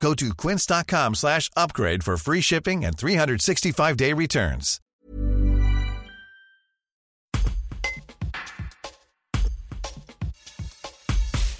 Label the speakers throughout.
Speaker 1: Go to quince.com slash upgrade for free shipping and 365-day returns.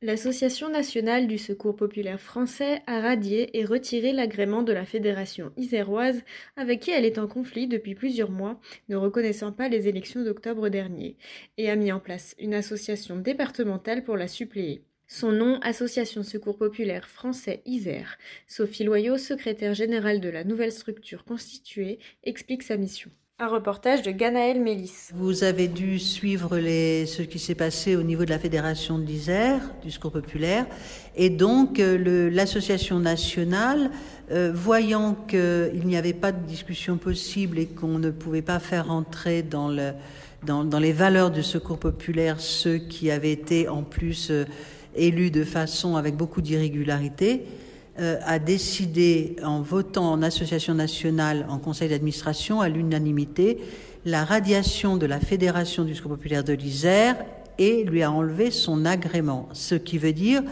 Speaker 2: L'Association nationale du secours populaire français a radié et retiré l'agrément de la Fédération iséroise avec qui elle est en conflit depuis plusieurs mois, ne reconnaissant pas les élections d'octobre dernier, et a mis en place une association départementale pour la suppléer. Son nom, Association Secours Populaire Français Isère. Sophie Loyau, secrétaire générale de la nouvelle structure constituée, explique sa mission. Un reportage de Ganaël Mélis.
Speaker 3: Vous avez dû suivre les, ce qui s'est passé au niveau de la Fédération de l'Isère, du Secours Populaire. Et donc, euh, l'association nationale, euh, voyant qu'il n'y avait pas de discussion possible et qu'on ne pouvait pas faire entrer dans, le, dans, dans, les valeurs du Secours Populaire ceux qui avaient été en plus euh, élus de façon avec beaucoup d'irrégularité, euh, a décidé, en votant en association nationale, en conseil d'administration, à l'unanimité, la radiation de la Fédération du Secours populaire de l'Isère et lui a enlevé son agrément. Ce qui veut dire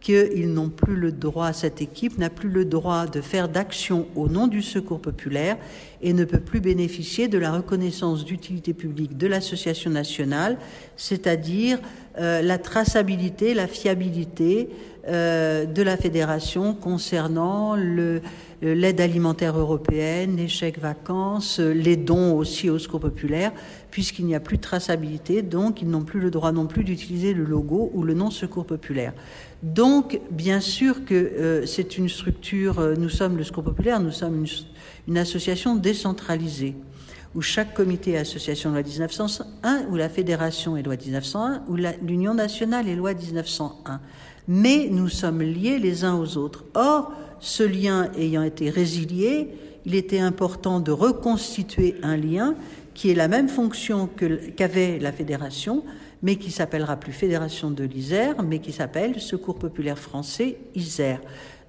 Speaker 3: qu'ils n'ont plus le droit, cette équipe n'a plus le droit de faire d'action au nom du secours populaire et ne peut plus bénéficier de la reconnaissance d'utilité publique de l'association nationale, c'est-à-dire euh, la traçabilité, la fiabilité euh, de la fédération concernant le, l'aide alimentaire européenne, les vacances, les dons aussi au secours populaire, puisqu'il n'y a plus de traçabilité, donc ils n'ont plus le droit non plus d'utiliser le logo ou le nom secours populaire. Donc, bien sûr que euh, c'est une structure, euh, nous sommes le secours populaire, nous sommes une association décentralisée où chaque comité et association loi 1901, où la fédération est loi 1901, où l'Union nationale est loi 1901. Mais nous sommes liés les uns aux autres. Or, ce lien ayant été résilié, il était important de reconstituer un lien qui est la même fonction qu'avait la fédération, mais qui s'appellera plus Fédération de l'Isère, mais qui s'appelle Secours populaire français Isère.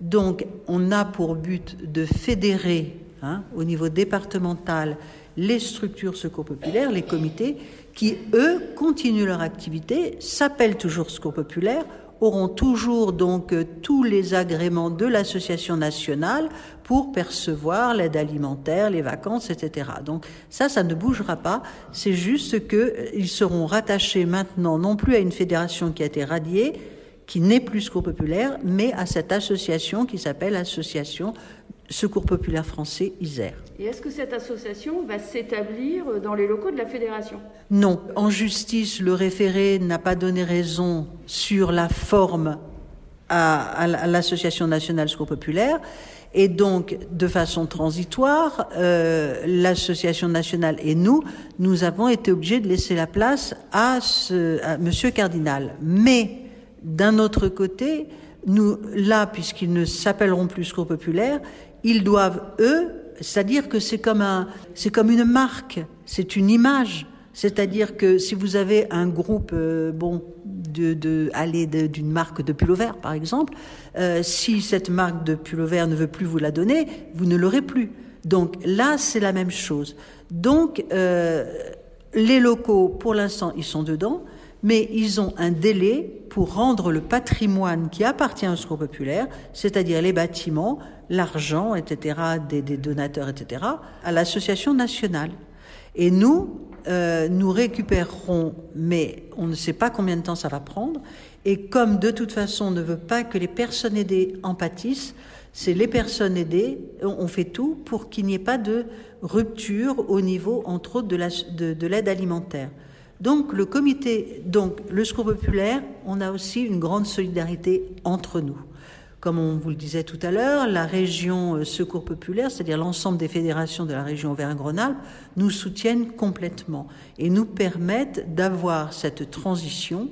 Speaker 3: Donc, on a pour but de fédérer hein, au niveau départemental les structures secours populaires, les comités, qui, eux, continuent leur activité, s'appellent toujours secours populaire, auront toujours donc euh, tous les agréments de l'association nationale pour percevoir l'aide alimentaire, les vacances, etc. Donc ça, ça ne bougera pas. C'est juste qu'ils euh, seront rattachés maintenant non plus à une fédération qui a été radiée, qui n'est plus Secours Populaire, mais à cette association qui s'appelle Association Secours Populaire Français Isère.
Speaker 4: Et est-ce que cette association va s'établir dans les locaux de la fédération?
Speaker 3: Non. En justice, le référé n'a pas donné raison sur la forme à, l'Association nationale Secours Populaire. Et donc, de façon transitoire, euh, l'association nationale et nous, nous avons été obligés de laisser la place à, ce, à Monsieur Cardinal. Mais d'un autre côté, nous, là, puisqu'ils ne s'appelleront plus Secours Populaire, ils doivent, eux, c'est-à-dire que c'est comme un, c'est comme une marque, c'est une image. C'est-à-dire que si vous avez un groupe, euh, bon, de, de d'une marque de pull vert, par exemple, euh, si cette marque de pull vert ne veut plus vous la donner, vous ne l'aurez plus. Donc là, c'est la même chose. Donc euh, les locaux, pour l'instant, ils sont dedans mais ils ont un délai pour rendre le patrimoine qui appartient au secours populaire, c'est-à-dire les bâtiments, l'argent, etc., des, donateurs, etc., à l'association nationale. Et nous, euh, nous récupérerons, mais on ne sait pas combien de temps ça va prendre. Et comme de toute façon on ne veut pas que les personnes aidées en pâtissent, c'est les personnes aidées, on fait tout pour qu'il n'y ait pas de rupture au niveau, entre autres, de l'aide alimentaire. Donc le comité, donc le secours populaire, on a aussi une grande solidarité entre nous. Comme on vous le disait tout à l'heure, la région euh, Secours Populaire, c'est-à-dire l'ensemble des fédérations de la région Auvergne-Rhône-Alpes, nous soutiennent complètement et nous permettent d'avoir cette transition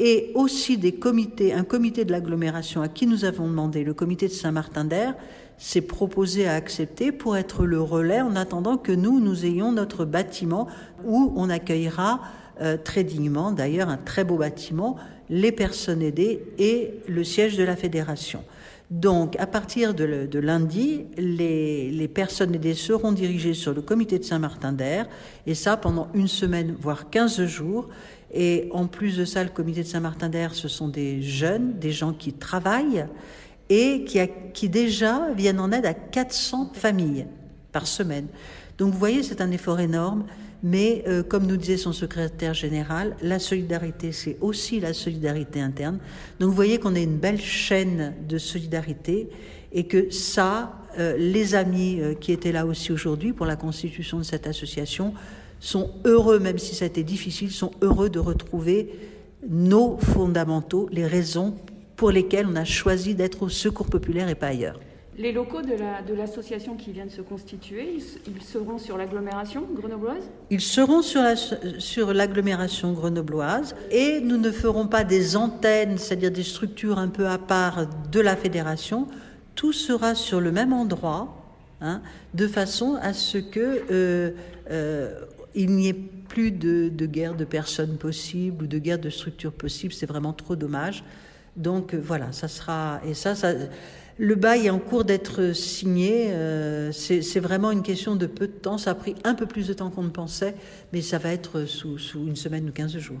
Speaker 3: et aussi des comités, un comité de l'agglomération à qui nous avons demandé, le comité de Saint-Martin d'Air, s'est proposé à accepter pour être le relais en attendant que nous, nous ayons notre bâtiment où on accueillera euh, très dignement, d'ailleurs un très beau bâtiment, les personnes aidées et le siège de la fédération. Donc, à partir de, lundi, les, les, personnes aidées seront dirigées sur le comité de Saint-Martin d'Air, et ça pendant une semaine, voire 15 jours. Et en plus de ça, le comité de Saint-Martin d'Air, ce sont des jeunes, des gens qui travaillent et qui, qui déjà viennent en aide à 400 familles par semaine. Donc, vous voyez, c'est un effort énorme. Mais euh, comme nous disait son secrétaire général, la solidarité, c'est aussi la solidarité interne. Donc vous voyez qu'on a une belle chaîne de solidarité et que ça, euh, les amis euh, qui étaient là aussi aujourd'hui pour la constitution de cette association sont heureux, même si ça a été difficile, sont heureux de retrouver nos fondamentaux, les raisons pour lesquelles on a choisi d'être au secours populaire et pas ailleurs.
Speaker 4: Les locaux de l'association qui vient de se constituer, ils, seront sur l'agglomération grenobloise?
Speaker 3: Ils seront sur l'agglomération grenobloise et nous ne ferons pas des antennes, c'est-à-dire des structures un peu à part de la fédération. Tout sera sur le même endroit, hein, de façon à ce que euh, euh, il n'y ait plus de, guerre de personnes possible ou de guerre de structures possibles. C'est vraiment trop dommage. Donc euh, voilà, ça sera et ça, ça le bail est en cours d'être signé. Euh, c'est vraiment une question de peu de temps. Ça a pris un peu plus de temps qu'on ne pensait, mais ça va être sous, sous une semaine ou 15 jours.